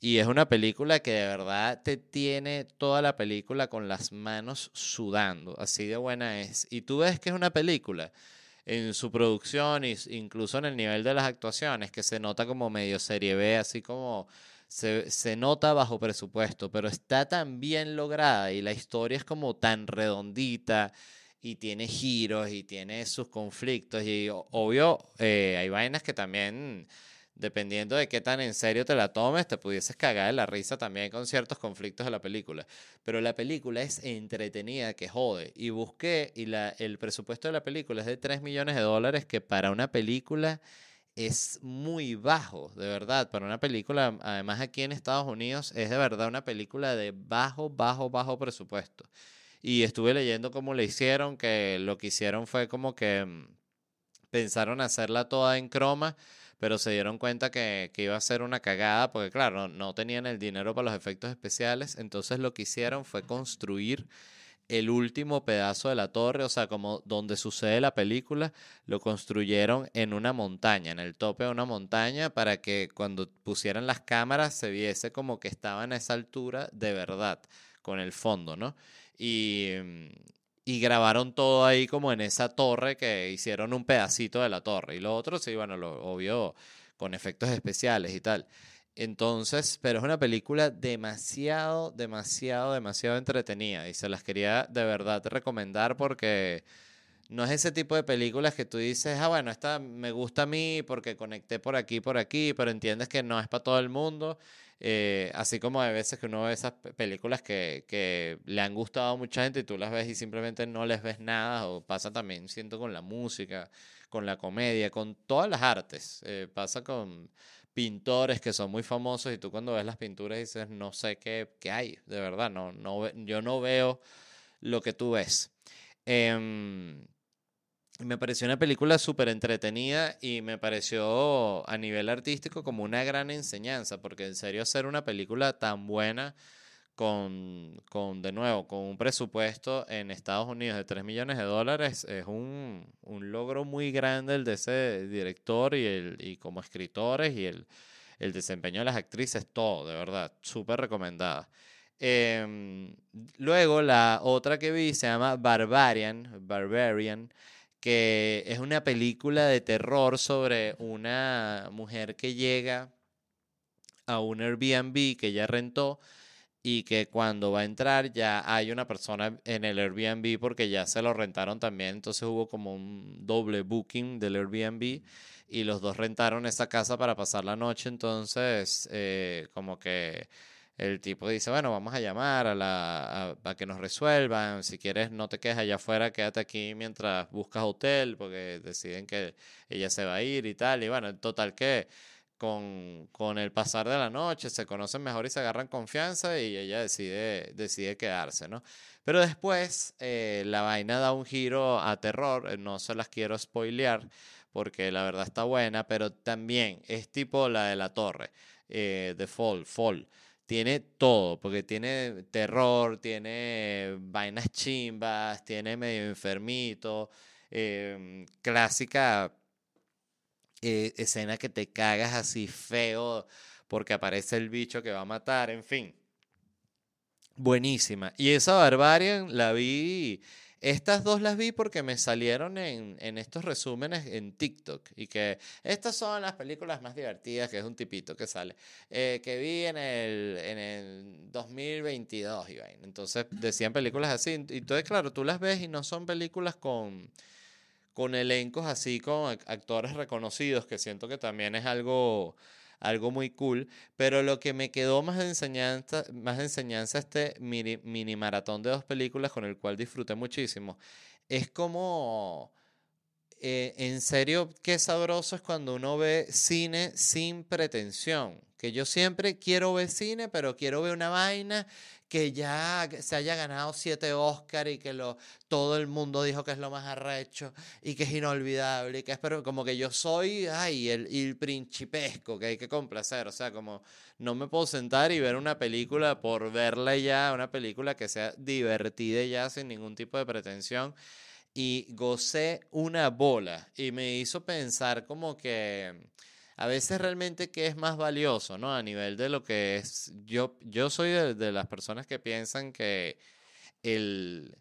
Y es una película que de verdad te tiene toda la película con las manos sudando. Así de buena es. Y tú ves que es una película en su producción incluso en el nivel de las actuaciones que se nota como medio serie B, así como se, nota bajo presupuesto, pero está tan bien lograda y la historia es como tan redondita y tiene giros y tiene sus conflictos y obvio eh, hay vainas que también dependiendo de qué tan en serio te la tomes, te pudieses cagar de la risa también con ciertos conflictos de la película. Pero la película es entretenida, que jode. Y busqué, y la, el presupuesto de la película es de 3 millones de dólares, que para una película es muy bajo, de verdad. Para una película, además aquí en Estados Unidos, es de verdad una película de bajo, bajo, bajo presupuesto. Y estuve leyendo cómo le hicieron, que lo que hicieron fue como que mm, pensaron hacerla toda en croma, pero se dieron cuenta que, que iba a ser una cagada, porque claro, no tenían el dinero para los efectos especiales, entonces lo que hicieron fue construir el último pedazo de la torre, o sea, como donde sucede la película, lo construyeron en una montaña, en el tope de una montaña, para que cuando pusieran las cámaras se viese como que estaban a esa altura de verdad, con el fondo, ¿no? Y, y grabaron todo ahí como en esa torre que hicieron un pedacito de la torre. Y lo otro, sí, bueno, lo obvio, con efectos especiales y tal. Entonces, pero es una película demasiado, demasiado, demasiado entretenida y se las quería de verdad recomendar porque no es ese tipo de películas que tú dices, ah, bueno, esta me gusta a mí porque conecté por aquí, por aquí, pero entiendes que no es para todo el mundo. Eh, así como hay veces que uno ve esas películas que, le han gustado a mucha gente y tú las ves y simplemente no les ves nada, o pasa también, siento, con la música, con la comedia, con todas las artes. Eh, pasa con pintores que son muy famosos y tú cuando ves las pinturas dices, no sé qué, qué hay, de verdad, no, no, yo no veo lo que tú ves. Em, me pareció una película súper entretenida y me pareció a nivel artístico como una gran enseñanza, porque en serio hacer una película tan buena con, con, de nuevo, con un presupuesto en Estados Unidos de 3 millones de dólares es un, un logro muy grande el de ese director y, el, y como escritores y el, el desempeño de las actrices, todo, de verdad, súper recomendada. Em, luego la otra que vi se llama Barbarian, Barbarian, que es una película de terror sobre una mujer que llega a un Airbnb que ya rentó y que cuando va a entrar ya hay una persona en el Airbnb porque ya se lo rentaron también, entonces hubo como un doble booking del Airbnb y los dos rentaron esa casa para pasar la noche, entonces eh, como que el tipo dice, bueno, vamos a llamar a, la, a, que nos resuelvan, si quieres no te quedes allá afuera, quédate aquí mientras buscas hotel, porque deciden que ella se va a ir y tal, y bueno, en total que con, con el pasar de la noche se conocen mejor y se agarran confianza y ella decide, decide quedarse, ¿no? Pero después eh, la vaina da un giro a terror, eh, no se las quiero spoilear porque la verdad está buena, pero también es tipo la de la torre, eh, The Fall, Fall. Tiene todo, porque tiene terror, tiene vainas chimbas, tiene medio enfermito, em, clásica eh, escena que te cagas así feo porque aparece el bicho que va a matar, en fin. Buenísima. Y esa Barbarian la vi, estas dos las vi porque me salieron en, en estos resúmenes en TikTok y que estas son las películas más divertidas, que es un tipito que sale, eh, que vi en el, en el 2022, y vaina. Entonces decían películas así, y entonces claro, tú las ves y no son películas con con elencos así, con ac- actores reconocidos, que siento que también es algo, algo muy cool. Pero lo que me quedó más de enseñanza, más de enseñanza este mini, mini maratón de dos películas con el cual disfruté muchísimo, es como, eh, en serio, qué sabroso es cuando uno ve cine sin pretensión. Que yo siempre quiero ver cine, pero quiero ver una vaina que ya se haya ganado siete Oscar y que lo, todo el mundo dijo que es lo más arrecho y que es inolvidable y que es pero como que yo soy ay el, el principesco que hay que complacer o sea como no me puedo sentar y ver una película por verla ya una película que sea divertida ya sin ningún tipo de pretensión y gocé una bola y me hizo pensar como que a veces realmente qué es más valioso, ¿no? A nivel de lo que es, yo, yo soy de, las personas que piensan que el,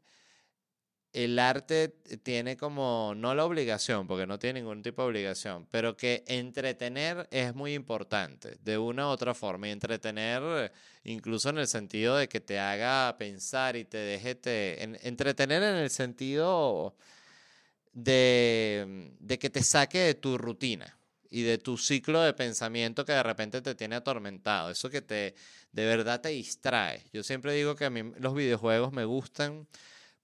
el arte tiene como, no la obligación, porque no tiene ningún tipo de obligación, pero que entretener es muy importante, de una u otra forma, y entretener incluso en el sentido de que te haga pensar y te deje, te, en- entretener en el sentido de, de que te saque de tu rutina y de tu ciclo de pensamiento que de repente te tiene atormentado, eso que te de verdad te distrae. Yo siempre digo que a mí los videojuegos me gustan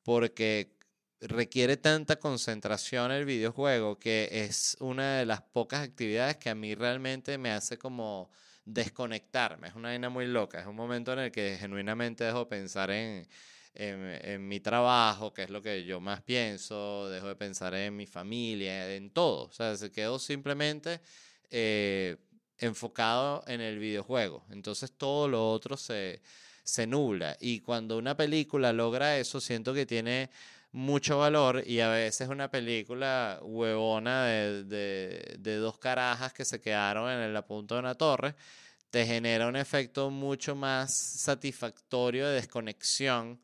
porque requiere tanta concentración el videojuego que es una de las pocas actividades que a mí realmente me hace como desconectarme. Es una vaina muy loca, es un momento en el que genuinamente dejo de pensar en, en, mi trabajo, que es lo que yo más pienso, dejo de pensar en mi familia, en todo. O sea, se quedó simplemente eh, enfocado en el videojuego. Entonces todo lo otro se, se nubla. Y cuando una película logra eso, siento que tiene mucho valor y a veces una película huevona de, de, de dos carajas que se quedaron en la punta de una torre, te genera un efecto mucho más satisfactorio de desconexión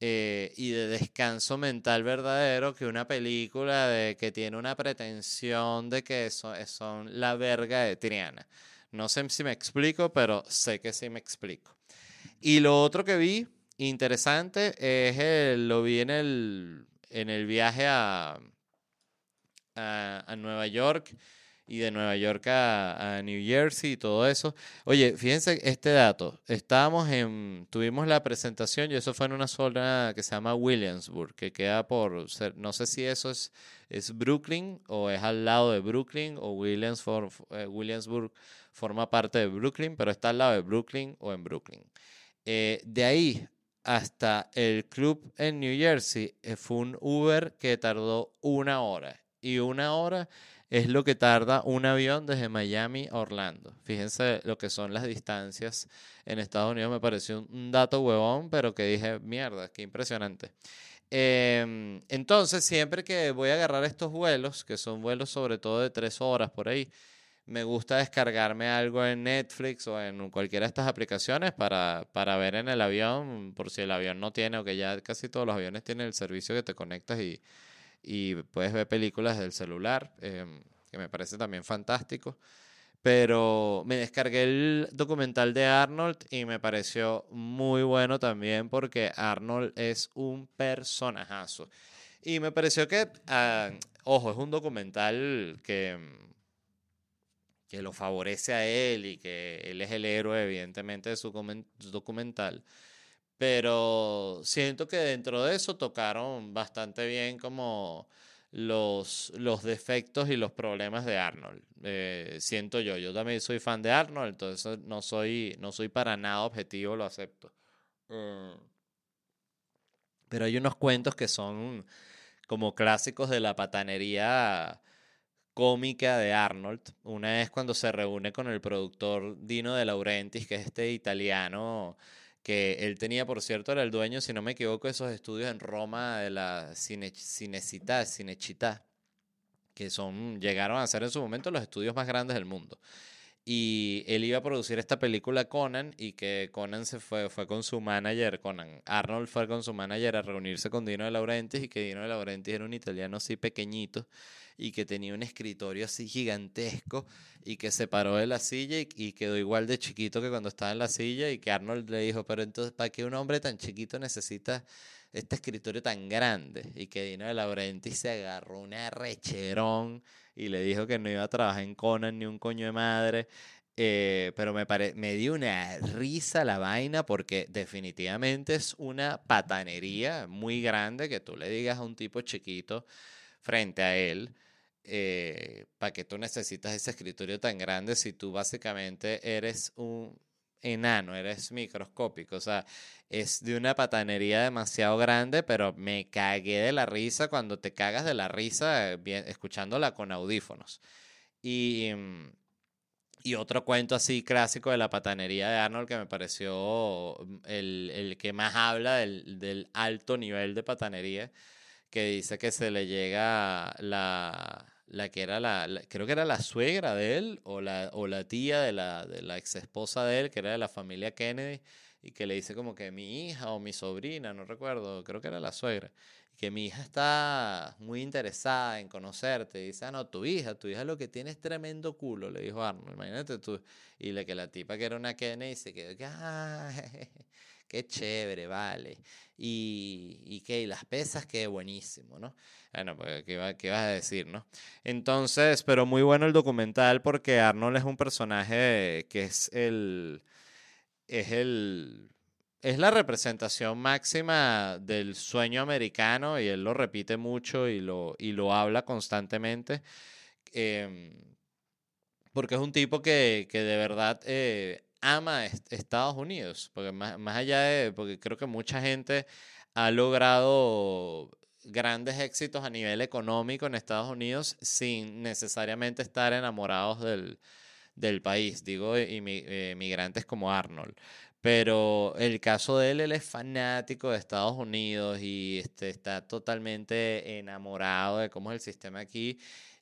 eh, y de descanso mental verdadero que una película de, que tiene una pretensión de que so- son la verga de Triana. No sé si me explico, pero sé que sí me explico. Y lo otro que vi interesante es el, lo vi en el, en el viaje a, a Nueva York y de Nueva York a, a, New Jersey y todo eso. Oye, fíjense este dato. Estábamos en, tuvimos la presentación y eso fue en una zona que se llama Williamsburg, que queda por, no sé si eso es, es Brooklyn o es al lado de Brooklyn o Williamsburg, eh, Williamsburg forma parte de Brooklyn, pero está al lado de Brooklyn o en Brooklyn. Eh, de ahí hasta el club en New Jersey eh, fue un Uber que tardó una hora. Y una hora es lo que tarda un avión desde Miami a Orlando. Fíjense lo que son las distancias en Estados Unidos. Me pareció un dato huevón, pero que dije, mierda, qué impresionante. Em, entonces, siempre que voy a agarrar estos vuelos, que son vuelos sobre todo de tres horas por ahí, me gusta descargarme algo en Netflix o en cualquiera de estas aplicaciones para, para ver en el avión, por si el avión no tiene, o que ya casi todos los aviones tienen el servicio que te conectas y, y puedes ver películas del celular, em, que me parece también fantástico. Pero me descargué el documental de Arnold y me pareció muy bueno también porque Arnold es un personajazo. Y me pareció que, ah, ojo, es un documental que que lo favorece a él y que él es el héroe, evidentemente, de su documental. Pero siento que dentro de eso tocaron bastante bien como los, los defectos y los problemas de Arnold. Eh, siento yo, yo también soy fan de Arnold, entonces no soy, no soy para nada objetivo, lo acepto. Mm. pero hay unos cuentos que son como clásicos de la patanería cómica de Arnold. Una es cuando se reúne con el productor Dino De Laurentiis, que es este italiano que él tenía, por cierto, era el dueño, si no me equivoco, de esos estudios en Roma de la Cine, Cinecita, Cinechita, que son, llegaron a ser en su momento los estudios más grandes del mundo. Y él iba a producir esta película Conan y que Conan se fue, fue con su manager, Conan. Arnold fue con su manager a reunirse con Dino de Laurentiis y que Dino de Laurentiis era un italiano así pequeñito y que tenía un escritorio así gigantesco y que se paró de la silla y, quedó igual de chiquito que cuando estaba en la silla y que Arnold le dijo, pero entonces, ¿para qué un hombre tan chiquito necesita este escritorio tan grande? Y que Dino de Laurenti se agarró un arrecherón y le dijo que no iba a trabajar en Conan ni un coño de madre. Eh, pero me, me dio una risa la vaina porque definitivamente es una patanería muy grande que tú le digas a un tipo chiquito frente a él eh, ¿para qué tú necesitas ese escritorio tan grande si tú básicamente eres un enano, eres microscópico? O sea, es de una patanería demasiado grande, pero me cagué de la risa cuando te cagas de la risa eh, escuchándola con audífonos. Y, mm, y otro cuento así clásico de la patanería de Arnold que me pareció mm, el, el que más habla del, del alto nivel de patanería, que dice que se le llega la la que era la, creo que era la suegra de él o la, o la tía de la, de la ex esposa de él, que era de la familia Kennedy, y que le dice como que mi hija o mi sobrina, no recuerdo, creo que era la suegra, que mi hija está muy interesada en conocerte. Y dice, ah, no, tu hija, tu hija lo que tiene es tremendo culo, le dijo Arnold, imagínate tú. Y le que la tipa que era una Kennedy se quedó, ah, qué chévere, vale. Y, y que las pesas, qué buenísimo, ¿no? Bueno, pues, ¿qué, vas a decir, no? Entonces, pero muy bueno el documental porque Arnold es un personaje que es el. Es el. Es la representación máxima del sueño americano y él lo repite mucho y lo, y lo habla constantemente. Em, porque es un tipo que, que de verdad eh, ama Estados Unidos, porque más, más, allá de, porque creo que mucha gente ha logrado grandes éxitos a nivel económico en Estados Unidos sin necesariamente estar enamorados del, del país, digo, inmigrantes como Arnold. Pero el caso de él, él es fanático de Estados Unidos y este, está totalmente enamorado de cómo es el sistema aquí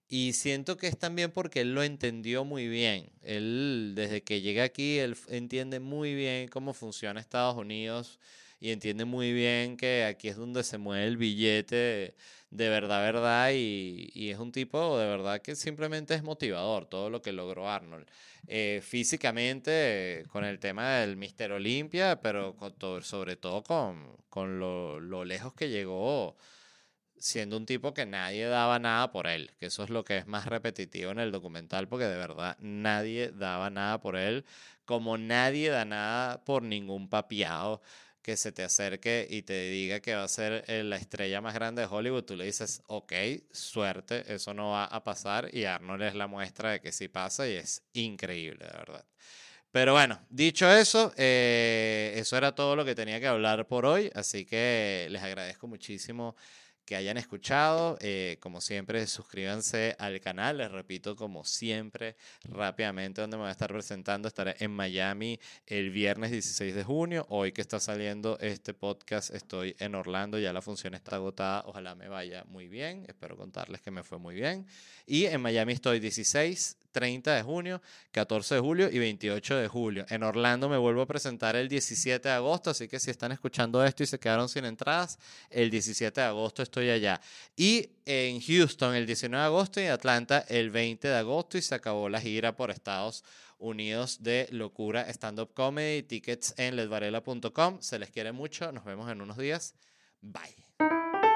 y siento que es también porque él lo entendió muy bien. Él, desde que llega aquí, él entiende muy bien cómo funciona Estados Unidos y entiende muy bien que aquí es donde se mueve el billete de verdad, verdad. Y, y es un tipo de verdad que simplemente es motivador todo lo que logró Arnold. Eh, físicamente, con el tema del Mister Olimpia, pero sobre todo con, con lo, lo lejos que llegó siendo un tipo que nadie daba nada por él, que eso es lo que es más repetitivo en el documental, porque de verdad nadie daba nada por él, como nadie da nada por ningún papiado que se te acerque y te diga que va a ser eh, la estrella más grande de Hollywood, tú le dices, ok, suerte, eso no va a pasar y Arnold es la muestra de que sí pasa y es increíble, de verdad. Pero bueno, dicho eso, eh, eso era todo lo que tenía que hablar por hoy, así que les agradezco muchísimo que hayan escuchado. Eh, como siempre, suscríbanse al canal. Les repito, como siempre, rápidamente, donde me voy a estar presentando. Estaré en Miami el viernes 16 de junio. Hoy que está saliendo este podcast, estoy en Orlando. Ya la función está agotada. Ojalá me vaya muy bien. Espero contarles que me fue muy bien. Y en Miami estoy 16, 30 de junio, 14 de julio y 28 de julio. En Orlando me vuelvo a presentar el 17 de agosto, así que si están escuchando esto y se quedaron sin entradas, el 17 de agosto estoy allá. Y en Houston el 19 de agosto y en Atlanta el 20 de agosto y se acabó la gira por Estados Unidos de Locura Stand Up Comedy, tickets en ledvarela.com. Se les quiere mucho, nos vemos en unos días. Bye.